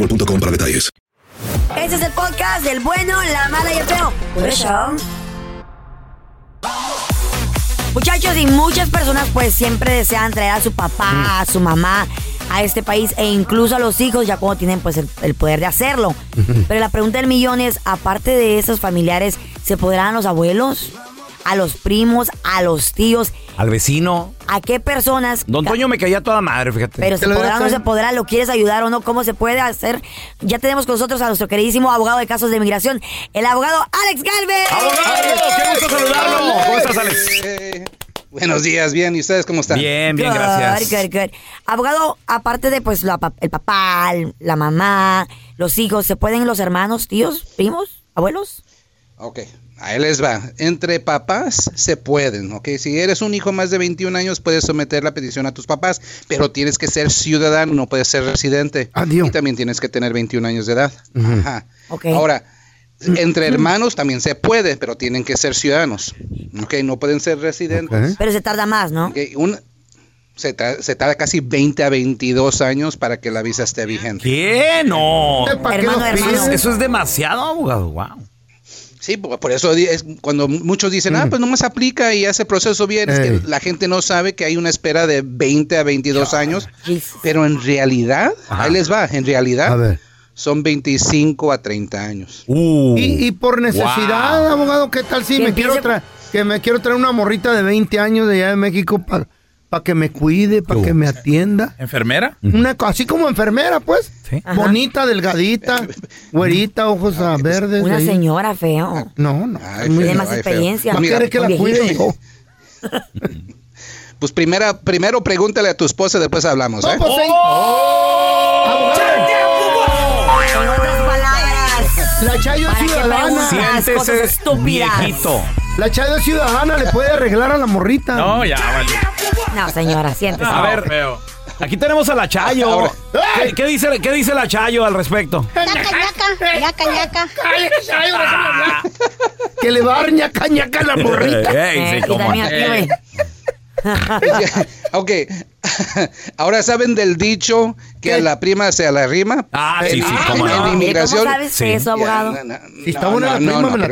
S12: boostmobile.com para detalles.
S3: Este es el podcast del bueno, la mala y el feo. Por eso. Muchachos, y muchas personas pues siempre desean traer a su papá, a su mamá a este país e incluso a los hijos ya cuando tienen pues el, el poder de hacerlo. Pero la pregunta del millón es, aparte de esos familiares, ¿se podrán a los abuelos? ¿A los primos? ¿A los tíos?
S1: Al vecino.
S3: ¿A qué personas?
S1: Don Toño me caía toda madre, fíjate.
S3: Pero se podrá o no se podrá, lo quieres ayudar o no, cómo se puede hacer. Ya tenemos con nosotros a nuestro queridísimo abogado de casos de inmigración, el abogado Alex Galvez.
S1: ¡Abogado! ¡Qué gusto saludarlo! ¿Cómo estás, Alex?
S13: Buenos días, bien. ¿Y ustedes cómo están?
S1: Bien, bien,
S3: Good,
S1: gracias.
S3: good, good. Abogado, aparte de pues la pa- el papá, la mamá, los hijos, ¿se pueden los hermanos, tíos, primos, abuelos?
S13: Ok, ahí les va. Entre papás se pueden, ¿ok? Si eres un hijo más de 21 años, puedes someter la petición a tus papás, pero tienes que ser ciudadano, no puedes ser residente. Y también tienes que tener 21 años de edad. Ajá. Ahora, entre hermanos también se puede, pero tienen que ser ciudadanos. ¿Ok? No pueden ser residentes.
S3: Pero se tarda más, ¿no?
S13: Un- se, tra- se tarda casi 20 a 22 años para que la visa esté vigente.
S1: ¿Qué? No.
S3: ¿Para qué Hermano, hermano.
S1: Eso es demasiado, abogado. Wow.
S13: Sí, por por eso es cuando muchos dicen, ah, pues nomás aplica y hace proceso bien, es que la gente no sabe que hay una espera de 20 a 22 años, pero en realidad, ahí les va, en realidad son 25 a 30 años.
S2: Y, y por necesidad,
S13: Wow.
S2: abogado, ¿qué tal si quiero que me quiero traer una morrita de 20 años de allá de México para que me cuide, para que me atienda?
S9: ¿Enfermera?
S2: Una así como enfermera, pues. Bonita, delgadita, güerita, ojos ah, verdes.
S3: Una
S2: ahí.
S3: señora feo.
S2: No, no.
S13: Ay,
S2: muy
S13: feo,
S3: más
S13: ay,
S3: experiencia.
S2: ¿Va a
S13: Mira,
S2: querer que la
S3: viejito.
S2: cuide yo?
S13: Pues primera, primero pregúntale a tu esposa, después hablamos, ¿eh?
S3: En otras palabras.
S2: La Chayo
S3: ¿Para
S2: ciudadana.
S3: cosas estúpidas?
S2: La Chayo es ciudadana, le puede arreglar a la morrita.
S1: No, ya, vale.
S3: No, señora, siéntese.
S1: A ver, aquí tenemos a la Chayo. ¿Qué, qué dice, ¿Qué dice la Chayo al respecto?
S14: Ñaca, ñaca.
S2: Que le va a dar ñaca ñaca a la morrita.
S1: Ey, sí, cómo no.
S13: ok, ahora saben del dicho que a la prima se la rima.
S1: Ah,
S13: en,
S1: sí, sí,
S13: en-
S1: cómo no.
S13: en inmigración.
S3: ¿Cómo sabes eso, abogado?
S2: Si está buena la prima, me la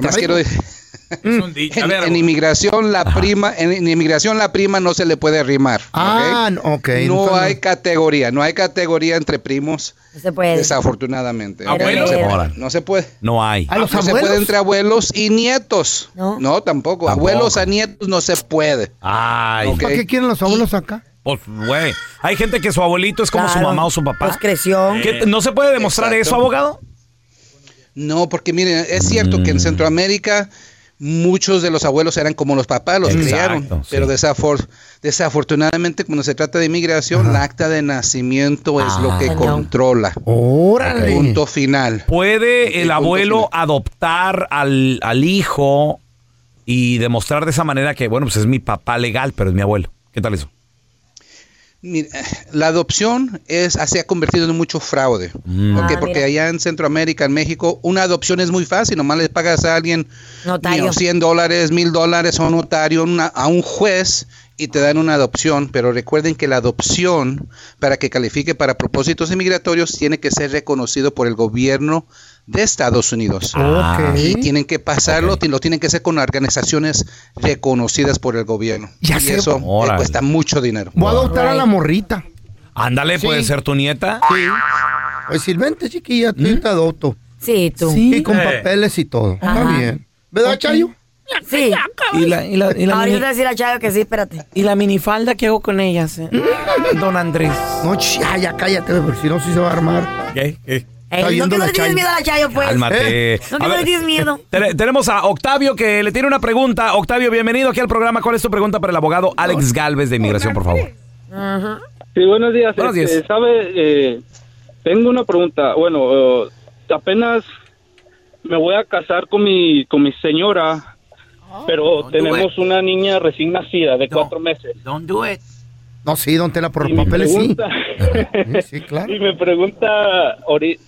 S13: más
S2: traigo.
S13: quiero en, en inmigración la prima, en, en inmigración la prima no se le puede rimar.
S2: Ah,
S13: ¿ok?
S2: no, ok.
S13: No
S2: entonces-
S13: hay categoría, no hay categoría entre primos.
S3: No se puede.
S13: Desafortunadamente.
S1: ¿Abuelos?
S13: No se, no se puede.
S1: No hay.
S2: ¿A los
S13: no se puede entre abuelos y nietos.
S3: No.
S13: No, tampoco.
S1: Tampoco.
S13: Abuelos a nietos no se puede.
S1: Ay.
S13: Ok.
S2: ¿Para qué quieren los abuelos acá?
S1: Pues, güey. Hay gente que su abuelito es como su mamá o su papá.
S3: Pues creció.
S1: ¿Qué- ¿No se puede demostrar
S13: Exacto.
S1: eso, abogado?
S13: No, porque miren, es cierto que en Centroamérica muchos de los abuelos eran como los papás, los
S1: Exacto,
S13: criaron.
S1: sí.
S13: Pero desafor- desafortunadamente, cuando se trata de inmigración, la acta de nacimiento es lo que
S3: no.
S13: controla.
S2: Órale.
S13: Punto final.
S1: ¿Puede el abuelo
S13: final.
S1: adoptar al, al hijo y demostrar de esa manera que, bueno, pues es mi papá legal, pero es mi abuelo. ¿Qué tal eso?
S13: Mira, la adopción es, se ha convertido en mucho fraude.
S1: Mm.
S3: Ah,
S13: Porque
S3: mira.
S13: allá en Centroamérica, en México, una adopción es muy fácil. Nomás le pagas a alguien you know, 100 dólares, 1000 dólares a un notario, una- a un juez y te dan una adopción. Pero recuerden que la adopción, para que califique para propósitos inmigratorios, tiene que ser reconocido por el gobierno de Estados Unidos.
S2: Ok.
S13: Y tienen que pasarlo, lo tienen que hacer con organizaciones reconocidas por el gobierno.
S2: Ya
S13: y
S2: sé.
S13: eso
S1: Órale.
S13: cuesta mucho dinero.
S2: Voy a adoptar a la morrita.
S1: Ándale,
S2: Sí.
S1: puede ser tu nieta.
S2: Sí. Pues chiquilla, tú te adopto.
S3: Sí, tú.
S2: Y con
S1: Eh.
S2: papeles y todo. Está bien. ¿Verdad, Chayo?
S3: Sí.
S6: Y la, y la, y la
S3: Ahorita
S6: mini-
S3: te voy a decir a Chayo que sí, espérate.
S6: y la minifalda, ¿qué hago con ellas? eh? Don Andrés.
S2: No, ya, ya cállate, porque si no, sí se va a armar.
S1: ¿Qué? ¿Qué?
S3: Ey, no
S2: viendo
S3: que no le tienes miedo a la Chayo, pues.
S1: Cálmate.
S3: No que no le tienes miedo.
S1: te- tenemos a Octavio que le tiene una pregunta. Octavio, bienvenido aquí al programa. ¿Cuál es tu pregunta para el abogado Alex Galvez de Inmigración, por favor?
S15: Sí, buenos días.
S1: Buenos
S15: Este,
S1: días.
S15: ¿Sabe? Eh, tengo una pregunta. Bueno, eh, apenas me voy a casar con mi, con mi señora, pero
S6: do
S15: tenemos una niña recién nacida de cuatro meses.
S6: Don't do it.
S2: No, sí, don Tela, por
S15: Y
S2: papeles sí.
S15: pregunta,
S2: Sí, claro.
S15: y me pregunta,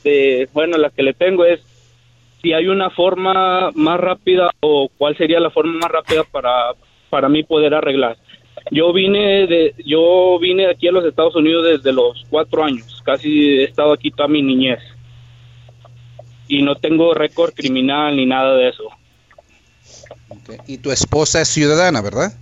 S15: de- bueno, la que le tengo es si hay una forma más rápida o cuál sería la forma más rápida para, para mí poder arreglar. Yo vine de, yo vine aquí a los Estados Unidos desde los cuatro años, casi he estado aquí toda mi niñez y no tengo récord criminal ni nada de eso.
S13: Y tu esposa es ciudadana, ¿verdad?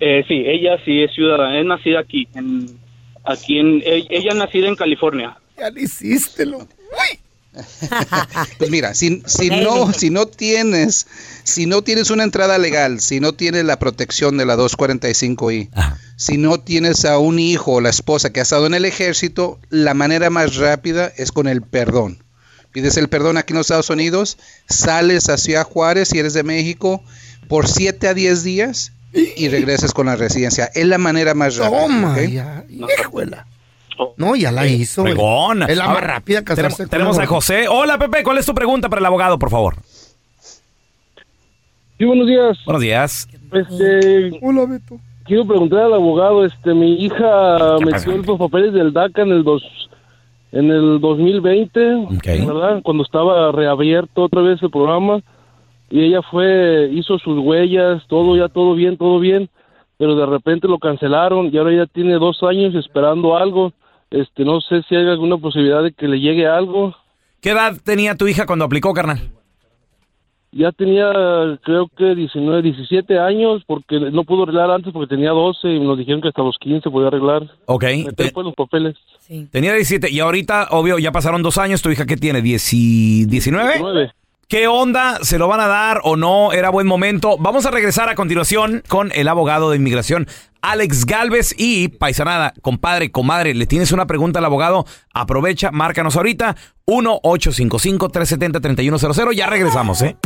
S15: Eh, sí, ella sí es ciudadana, es nacida aquí, en, aquí en, e- ella es nacida en California.
S2: Ya le hiciste, lo.
S13: Pues mira, si, si no, si no tienes, si no tienes una entrada legal, si no tienes la protección de la 245i, si no tienes a un hijo o la esposa que ha estado en el ejército, la manera más rápida es con el perdón. Pides el perdón aquí en los Estados Unidos, sales a Ciudad Juárez si eres de México por 7 a 10 días y regresas con la residencia. Es la manera más rápida.
S2: Toma,
S13: ¿ok?
S2: ya. Híjole. No, ya la hizo. güey.
S1: Fregón.
S2: Es la más rápida casarse
S1: Tenemos, tenemos a José. Hola, Pepe. ¿Cuál es tu pregunta para el abogado, por favor?
S15: Sí, buenos días.
S1: Buenos días.
S15: Este,
S2: Hola, Beto.
S15: Quiero preguntar al abogado, este, mi hija metió los papeles del DACA en el dos, en el 2020, ¿verdad? Cuando estaba reabierto otra vez el programa y ella fue, hizo sus huellas, todo ya todo bien, todo bien, pero de repente lo cancelaron y ahora ya tiene dos años esperando algo. Este, no sé si hay alguna posibilidad de que le llegue algo.
S1: ¿Qué edad tenía tu hija cuando aplicó, carnal?
S15: Ya tenía, creo que 19, 17 años, porque no pudo arreglar antes porque tenía 12 y nos dijeron que hasta los 15 podía arreglar.
S1: Ok.
S15: Meter pues los papeles.
S1: Tenía 17 y ahorita, obvio, ya pasaron dos años. ¿Tu hija qué tiene? ¿Dieci- ¿19?
S15: 19.
S1: ¿Qué onda? ¿Se lo van a dar o no? ¿Era buen momento? Vamos a regresar a continuación con el abogado de inmigración, Alex Galvez. Y, paisanada, compadre, comadre, ¿le tienes una pregunta al abogado? Aprovecha, márcanos ahorita. 1-855-370-3100. Ya regresamos, ¿eh?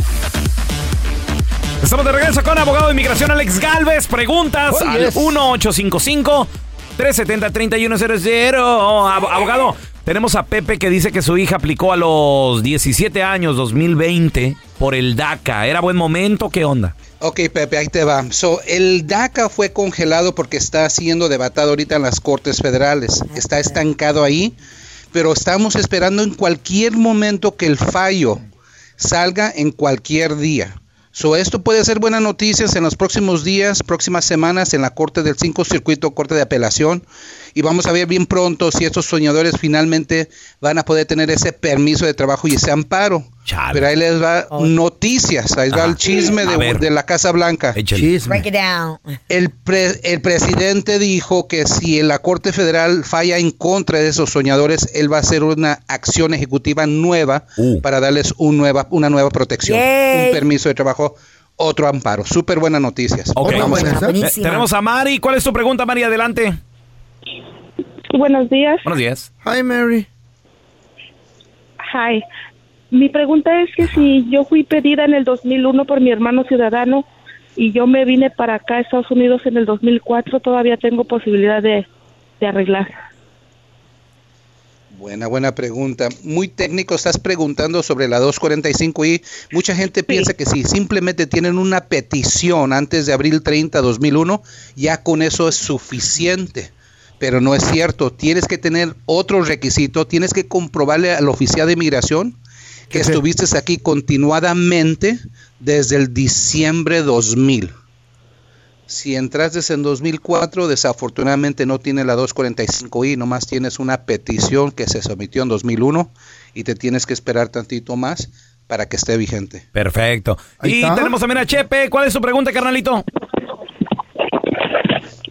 S1: Estamos de regreso con abogado de inmigración, Alex Galvez. Preguntas
S2: Oh,
S1: al
S2: yes.
S1: 1-855. 370-3100. Ab- Abogado, tenemos a Pepe que dice que su hija aplicó a los 17 años, 2020, por el DACA. ¿Era buen momento? ¿Qué onda?
S13: Ok, Pepe, ahí te va. So, el DACA fue congelado porque está siendo debatado ahorita en las Cortes Federales. Está estancado ahí, pero estamos esperando en cualquier momento que el fallo salga en cualquier día. So, esto puede ser buenas noticias en los próximos días, próximas semanas en la Corte del 5 Circuito, Corte de Apelación. Y vamos a ver bien pronto si estos soñadores finalmente van a poder tener ese permiso de trabajo y ese amparo. Pero ahí les va noticias, ahí va el chisme de, la Casa Blanca.
S3: Break it down.
S13: El, pre- el presidente dijo que si la Corte Federal falla en contra de esos soñadores, él va a hacer una acción ejecutiva nueva para darles un nueva, una nueva protección,
S1: Yay.
S13: un permiso de trabajo, otro amparo. Súper buenas noticias.
S1: Ok.
S13: Vamos a-
S1: Eh, tenemos a Mari. ¿Cuál es tu pregunta, Mari? Adelante.
S16: Buenos días.
S1: Buenos días.
S2: Hi, Mary.
S16: Hi. Mi pregunta es que si yo fui pedida en el 2001 por mi hermano ciudadano y yo me vine para acá a Estados Unidos en el 2004, todavía tengo posibilidad de, de arreglar.
S13: Buena, buena pregunta. Muy técnico, estás preguntando sobre la 245i. Mucha gente piensa que si simplemente tienen una petición antes de abril 30, 2001, ya con eso es suficiente. Pero no es cierto. Tienes que tener otro requisito. Tienes que comprobarle al oficial de inmigración que estuviste aquí continuadamente desde el diciembre 2000. Si entraste en 2004, desafortunadamente no tiene la 245i, nomás tienes una petición que se sometió en 2001 y te tienes que esperar tantito más para que esté vigente.
S1: Perfecto. y tenemos también a Chepe. ¿Cuál es su pregunta, carnalito?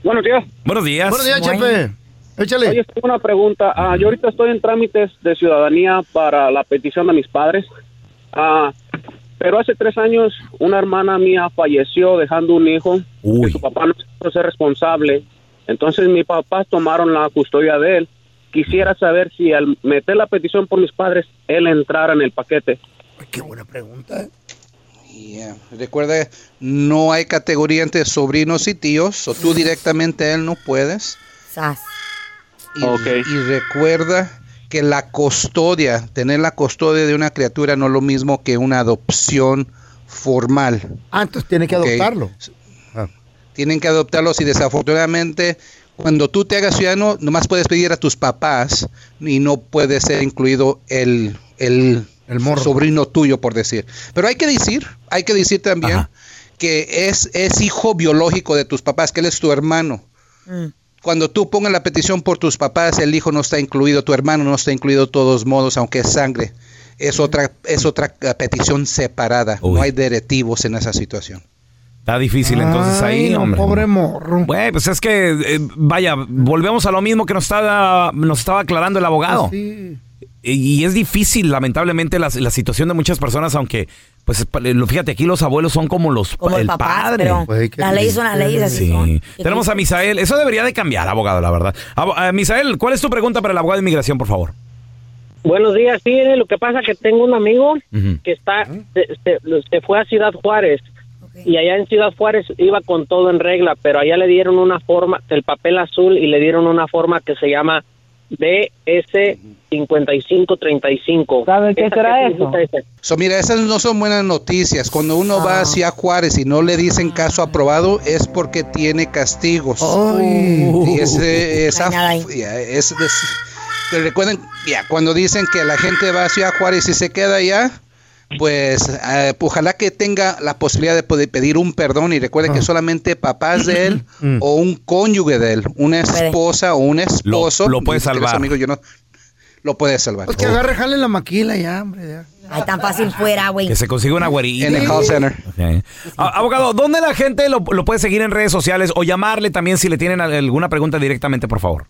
S17: Buenos días.
S1: Buenos días.
S2: Buenos días, Chepe. Échale.
S17: Oye, tengo una pregunta. Ah, yo ahorita estoy en trámites de ciudadanía para la petición de mis padres. Ah, pero hace tres años una hermana mía falleció dejando un hijo que su papá no quiso ser responsable. Entonces mis papás tomaron la custodia de él. Quisiera saber si al meter la petición por mis padres, él entrara en el paquete.
S2: Qué buena pregunta.
S13: Yeah. Recuerda, no hay categoría entre sobrinos y tíos, o tú directamente a él no puedes. Y, y recuerda que la custodia, tener la custodia de una criatura no es lo mismo que una adopción formal.
S2: Ah, entonces tiene que adoptarlo.
S13: Tienen que adoptarlos y desafortunadamente cuando tú te hagas ciudadano nomás puedes pedir a tus papás y no puede ser incluido el, el, sobrino tuyo por decir. Pero hay que decir, hay que decir también que es, es hijo biológico de tus papás, que él es tu hermano. Cuando tú pongas la petición por tus papás, el hijo no está incluido, tu hermano no está incluido de todos modos, aunque es sangre. Es otra, es otra eh, petición separada. No hay derivos en esa situación.
S1: Está difícil entonces
S2: Ay,
S1: ahí,
S2: no,
S1: hombre.
S2: pobre morro.
S1: Güey, pues es que, eh, vaya, volvemos a lo mismo que nos estaba, nos estaba aclarando el abogado.
S2: Sí.
S1: Y, y es difícil, lamentablemente, la, la situación de muchas personas, aunque, pues, pa- lo- fíjate, aquí los abuelos son como los
S3: Como
S1: el
S3: el papá,
S1: padre.
S3: pero Pues, ¿qué las leyes son las leyes, así
S1: Sí.
S3: son.
S1: Tenemos a Misael. Eso debería de cambiar, abogado, la verdad. Eh, Misael, ¿cuál es tu pregunta para el abogado de inmigración, por favor?
S18: Buenos días, sí, eh, lo que pasa que tengo un amigo que está, se, se- se fue a Ciudad Juárez y allá en Ciudad Juárez iba con todo en regla, pero allá le dieron una forma, el papel azul y le dieron una forma que se llama BS 5535. ¿Sabe qué ¿Esa será ese?
S13: So, mira, esas no son buenas noticias. Cuando uno va hacia Juárez y no le dicen caso aprobado, es porque tiene castigos. Y ese- esa, es- es- pero recuerden, ya, cuando dicen que la gente va hacia Juárez y se queda allá, pues eh, ojalá que tenga la posibilidad de poder pedir un perdón y recuerden que solamente papás de él o un cónyuge de él, una esposa o un esposo,
S1: lo puede salvar.
S13: amigos, yo no, lo puede salvar.
S2: Pues que agarre, jale la maquila ya, hombre. ya.
S3: Ay, tan fácil fuera, güey.
S1: Que se consiga una güerita.
S13: En el call center.
S1: Abogado, ¿dónde la gente lo, lo puede seguir en redes sociales o llamarle también si le tienen al- alguna pregunta directamente, por favor?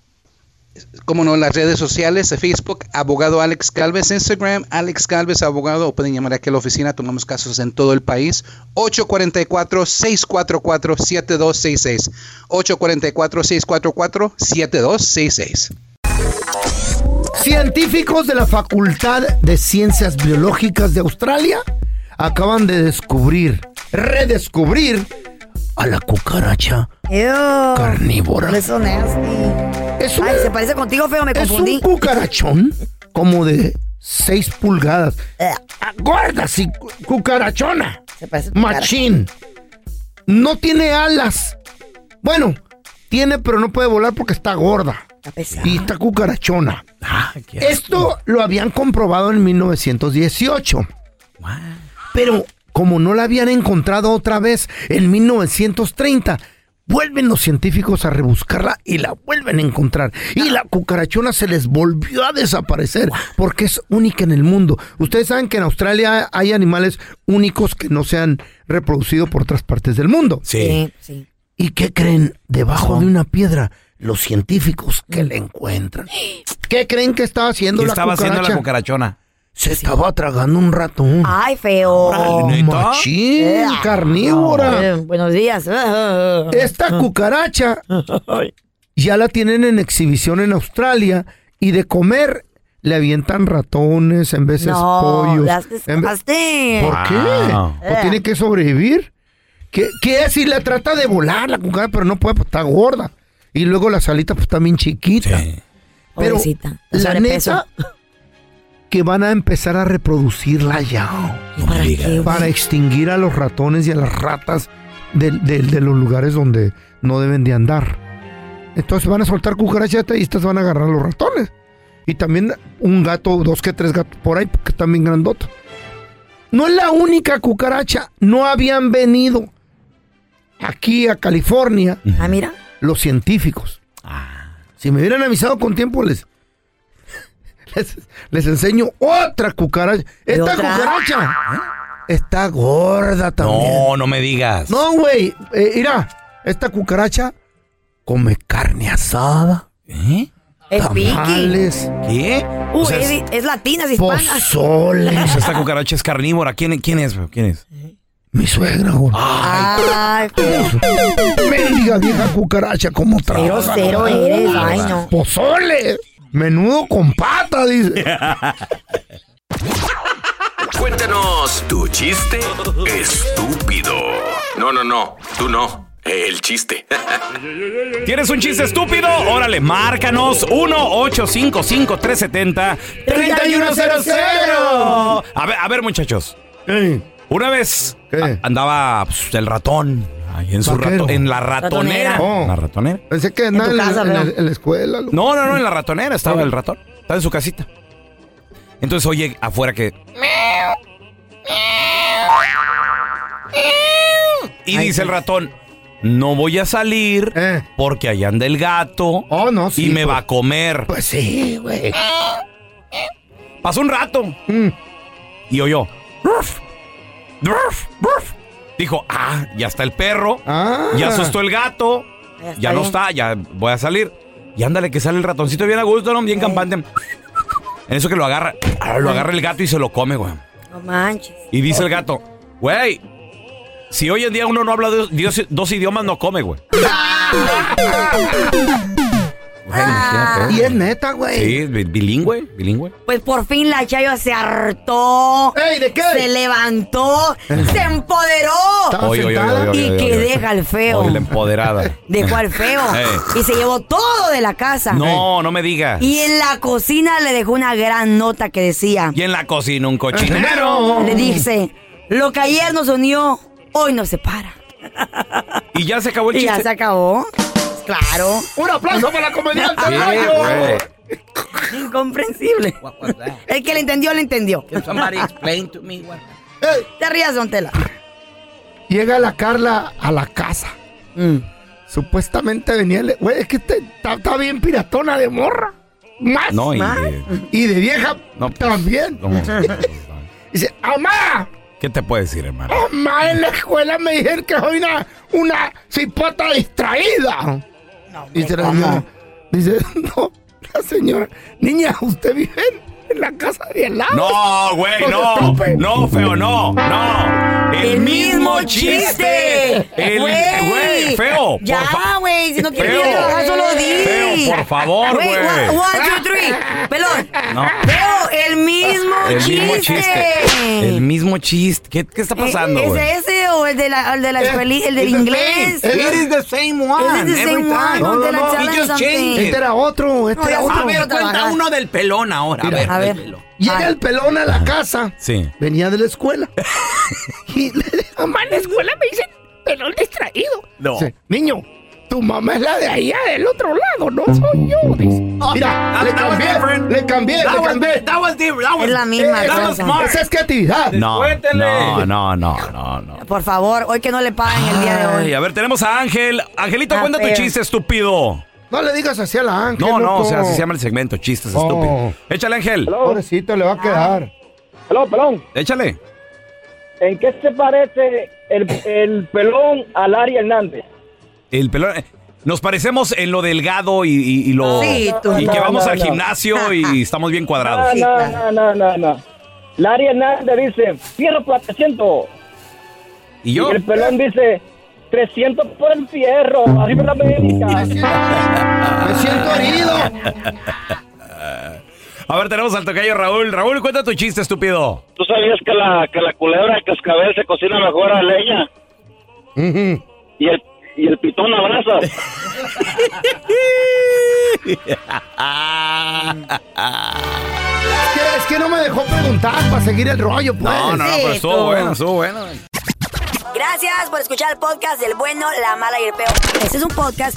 S13: Como no, las redes sociales, de Facebook, abogado Alex Galvez, Instagram, Alex Galvez, abogado, o pueden llamar aquí a la oficina, tomamos casos en todo el país, 844-644-7266, 844-644-7266.
S2: Científicos de la Facultad de Ciencias Biológicas de Australia acaban de descubrir, redescubrir a la cucaracha carnívora.
S3: Eso nasty.
S2: Es un-
S3: Ay, se parece contigo, feo, me
S2: Es
S3: confundí.
S2: un cucarachón como de 6 pulgadas. Ah, Gorda, sí, cu- cucarachona. Machín. No tiene alas. Bueno, tiene, pero no puede volar porque está gorda. Y está cucarachona. Esto lo habían comprobado en 1918. Pero como no la habían encontrado otra vez en 1930, vuelven los científicos a rebuscarla y la vuelven a encontrar. Y la cucarachona se les volvió a desaparecer porque es única en el mundo. Ustedes saben que en Australia hay animales únicos que no se han reproducido por otras partes del mundo.
S3: Sí, sí.
S2: ¿Y qué creen? Debajo de una piedra, los científicos que la encuentran. ¿Qué creen que estaba haciendo
S1: ¿Qué
S2: la
S1: estaba
S2: cucaracha?
S1: haciendo la cucarachona?
S2: Se estaba tragando un ratón.
S3: Ay, feo.
S2: Machín,
S3: Eh,
S2: carnívora.
S3: eh, buenos días.
S2: Esta cucaracha ya la tienen en exhibición en Australia y de comer le avientan ratones, en veces
S3: No,
S2: pollos. En. ¿Por qué?
S3: Wow.
S2: Pues tiene que sobrevivir. ¿Qué, qué es si le trata de volar la cucaracha, pero no puede, pues está gorda? Y luego las alitas pues también chiquitas. Pero
S3: Pobrecita,
S2: la
S3: sobrepeso.
S2: neta que van a empezar a reproducirla ya.
S3: para qué, güey?
S2: Para extinguir a los ratones y a las ratas de, de- de los lugares donde no deben de andar. Entonces van a soltar cucarachas y estas van a agarrar a los ratones. Y también un gato, dos que tres gatos por ahí, que están bien grandotos. No es la única cucaracha. No habían venido aquí a California.
S3: Ah, mira.
S2: Los científicos. Si me hubieran avisado con tiempo, les, les, les enseño otra cucaracha. Esta
S1: otra?
S2: cucaracha está gorda también.
S1: No, no me digas.
S2: No, güey. Eh, mira, esta cucaracha come carne asada.
S1: ¿Eh?
S3: Es piqui.
S2: Tamales.
S1: ¿Qué?
S3: Uh,
S1: O sea,
S3: es,
S1: es-
S3: latina, es hispana.
S2: Pozole.
S1: o sea, esta cucaracha es carnívora. ¿Quién, quién es? ¿Quién es?
S2: Mi suegra, güey.
S3: Ay,
S2: Mendiga vieja cucaracha, ¿cómo trabaja?
S3: Cero, cero eres, ay, no.
S2: Pozole. Menudo con pata, dice.
S19: Cuéntanos tu chiste estúpido. No, no, no, tú no. El chiste.
S1: ¿Tienes un chiste estúpido? Órale, márcanos 1-855-370-3100. A ver, a ver, muchachos. Una vez andaba pues, el ratón ahí en su
S2: Vaquero.
S1: rato, en la ratonera.
S2: Oh.
S1: La ratonera.
S2: Pensé que
S3: tu
S2: en, la-
S3: casa,
S2: en la,
S3: ¿no?
S2: en la escuela. loco.
S1: No, no, no, en la ratonera estaba el ratón. Estaba en su casita. Entonces oye afuera que. Y dice el ratón. No voy a salir porque allá anda el gato
S2: Oh, no, sí,
S1: y me
S2: pues.
S1: va a comer.
S2: Pues sí, güey.
S1: Pasó un rato y oyó. "Ruf, ruf, ruf". Dijo, ah, ya está el perro,
S2: Ah.
S1: ya asustó el gato,
S3: Ya
S1: no
S3: bien.
S1: está, ya voy a salir. Y ándale que sale el ratoncito bien a gusto, ¿no? bien campante. En eso que lo agarra, ah, lo agarra el gato y se lo come, güey.
S3: No manches.
S1: Y dice el gato, güey, si hoy en día uno no habla dos idiomas, no come, güey. Güey, imagínate.
S2: Y es neta, güey.
S1: Sí, bi- bilingüe, bilingüe.
S3: Pues por fin la Chayo se hartó.
S2: ¡Ey, de qué!
S3: Se levantó. se empoderó.
S1: Oye, oye,
S3: y que deja al feo.
S1: Oye, la empoderada.
S3: Dejó al feo. Y se llevó todo de la casa.
S1: No, no me digas.
S3: Y en la cocina le dejó una gran nota que decía.
S1: Y en la cocina un cochinero.
S3: Le dice, lo que ayer nos unió, hoy nos separa.
S1: Y ya se acabó el
S3: Y
S1: chiste.
S3: ya se acabó. Claro.
S2: Un aplauso para la comediante.
S1: Sí.
S3: Incomprensible. El que le entendió, le entendió.
S6: Somebody explain to me what
S3: Te rías, Don Tela.
S2: Llega la Carla a la casa.
S3: Mm.
S2: Supuestamente venía. el- Güey, es que está bien piratona de morra. Más.
S1: No, y
S2: más.
S1: de-
S2: Y de vieja
S1: No.
S2: también.
S1: ¿Cómo?
S2: Dice, ¡Amá!
S1: ¿Qué te puede decir, hermano?
S2: ¡Amá! En la escuela me dijeron que soy una, una cipota distraída. Dice la señora. Dice, no, la señora. Niña, ¿usted vive en, en la casa de al lado?
S1: No, güey, no.
S2: Estúpido.
S1: No, feo, no. No. El,
S3: El
S1: mismo chiste. El,
S3: Güey.
S1: feo.
S3: Ya, güey. Si no quieres
S1: Feo.
S3: trabajar, solo di.
S1: Feo, por favor,
S3: Güey, one- One, two, three. Pelón.
S1: No.
S3: Feo, el mismo
S1: El
S3: chiste.
S1: mismo chiste. El mismo chiste. ¿Qué, qué está pasando,
S3: ¿Es
S1: güey?
S3: ese o el de la, el de la escueli- el del inglés?
S6: It is the same one.
S3: It is the
S6: every
S3: same one.
S6: time.
S2: No, no, no.
S3: us
S6: He just
S3: something.
S6: changed
S2: Este era otro, este
S3: No,
S2: era otro.
S6: A ver, cuenta uno del pelón ahora.
S2: Mira,
S6: a ver,
S3: a
S6: del
S3: ver.
S6: pelón.
S2: Llega el pelón a la casa.
S1: Sí.
S2: Venía de la escuela. y le mamá, en la escuela me dicen pelón distraído.
S1: No.
S2: Niño, tu mamá es la de allá del otro lado, no soy yo. Dice, Mira, le cambié, le cambié,
S6: That
S2: le
S6: was-
S2: cambié.
S6: That was different. That was-
S3: Es la misma
S2: Eh,
S6: was
S3: cosa.
S2: Esa es creatividad.
S1: No,
S6: Cuéntele.
S1: no, no, no, no, no.
S3: Por favor, hoy que no le paguen el día de
S1: Ay,
S3: hoy.
S1: a ver, tenemos a Ángel. Angelito,
S3: Ah,
S1: cuenta tu
S3: feo.
S1: chiste, estúpido.
S2: No le digas así a la Ángel.
S1: No, no, o sea, así se llama el segmento, chistes
S2: Oh.
S1: estúpidos. Échale, Ángel.
S2: Pobrecito, le va a quedar.
S18: Pelón, pelón.
S1: Échale.
S18: ¿En qué se parece el, el pelón a Larry Hernández?
S1: El pelón. Nos parecemos en lo delgado y, y- y lo.
S3: Sí, tú.
S1: y que vamos
S18: no,
S1: al
S18: no.
S1: gimnasio y estamos bien cuadrados.
S18: No, no, no, no, no, no. Larry Hernández dice, fierro por 300.
S1: Y yo.
S18: Y el pelón dice, 300 por el fierro. Arriba la América.
S2: Me siento herido.
S1: A ver, tenemos al tocayo Raúl. Raúl, cuenta tu chiste, estúpido.
S20: ¿Tú sabías que la, que la culebra de cascabel se cocina mejor a leña? Y el, y el pitón a brasas.
S2: Es que, es que no me dejó preguntar para seguir el rollo, pues.
S1: No, no, no, pero estuvo bueno, estuvo bueno.
S3: Gracias por escuchar el podcast del bueno, la mala y el peor. Este es un podcast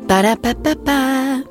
S21: Ba-da-ba-ba-ba.